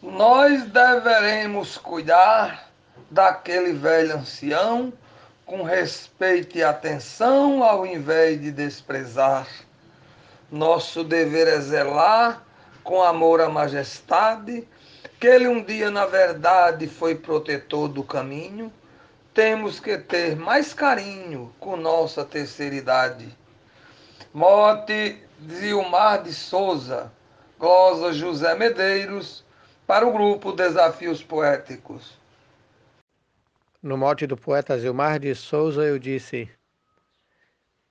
Nós deveremos cuidar daquele velho ancião com respeito e atenção, ao invés de desprezar. Nosso dever é zelar com amor à majestade, que ele um dia, na verdade, foi protetor do caminho. Temos que ter mais carinho com nossa terceira idade. Mote Zilmar de Souza, glosa José Medeiros, para o grupo Desafios Poéticos. No mote do poeta Zilmar de Souza, eu disse: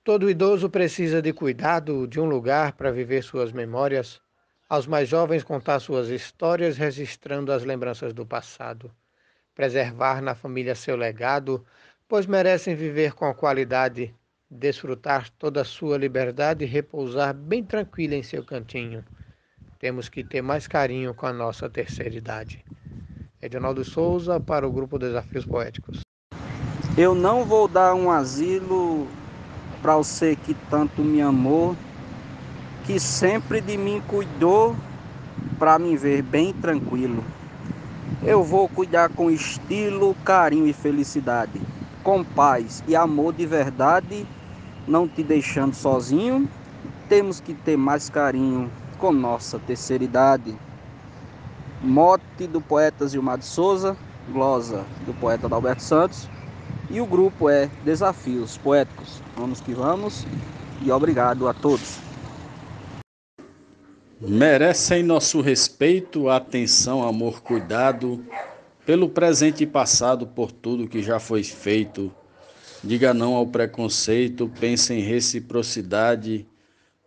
Todo idoso precisa de cuidado, de um lugar para viver suas memórias, aos mais jovens contar suas histórias, registrando as lembranças do passado, preservar na família seu legado, pois merecem viver com qualidade, desfrutar toda a sua liberdade e repousar bem tranquila em seu cantinho temos que ter mais carinho com a nossa terceira idade. Edinaldo Souza para o grupo Desafios Poéticos. Eu não vou dar um asilo para você que tanto me amou, que sempre de mim cuidou para me ver bem tranquilo. Eu vou cuidar com estilo, carinho e felicidade, com paz e amor de verdade, não te deixando sozinho. Temos que ter mais carinho com nossa terceira idade. Mote do poeta Gilmar de Souza, glosa do poeta Adalberto Santos. E o grupo é Desafios Poéticos. Vamos que vamos e obrigado a todos. Merecem nosso respeito, atenção, amor, cuidado pelo presente e passado, por tudo que já foi feito. Diga não ao preconceito, pense em reciprocidade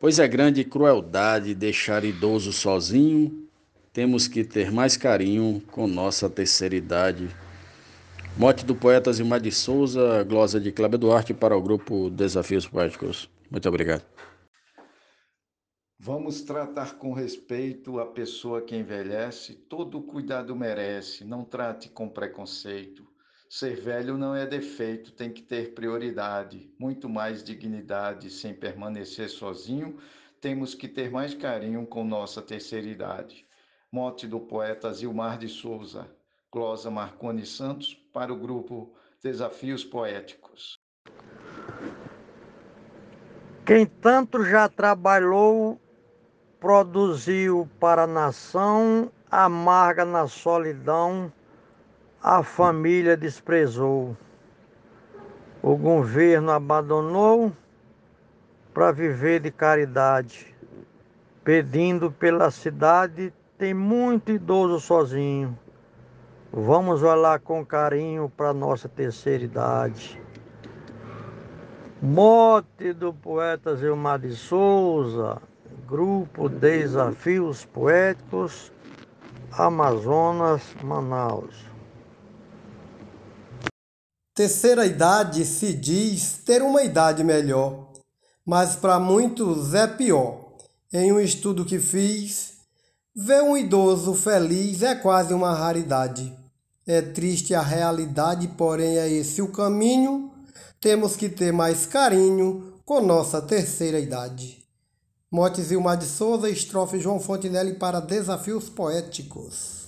Pois é grande crueldade deixar idoso sozinho, temos que ter mais carinho com nossa terceira idade. Mote do poeta Zilmar de Souza, glosa de Cláudio Duarte para o grupo Desafios Poéticos. Muito obrigado. Vamos tratar com respeito a pessoa que envelhece, todo cuidado merece, não trate com preconceito. Ser velho não é defeito, tem que ter prioridade, muito mais dignidade, sem permanecer sozinho, temos que ter mais carinho com nossa terceira idade. Mote do poeta Zilmar de Souza, glosa Marconi Santos, para o grupo Desafios Poéticos. Quem tanto já trabalhou, produziu para a nação, amarga na solidão, a família desprezou, o governo abandonou para viver de caridade, pedindo pela cidade, tem muito idoso sozinho. Vamos olhar com carinho para nossa terceira idade. Mote do poeta Zilmar de Souza, Grupo Desafios Poéticos, Amazonas, Manaus. Terceira idade se diz ter uma idade melhor, mas para muitos é pior. Em um estudo que fiz, ver um idoso feliz é quase uma raridade. É triste a realidade, porém é esse o caminho. Temos que ter mais carinho com nossa terceira idade. Motes Ilmar de Souza, estrofe João Fontenelle para Desafios Poéticos.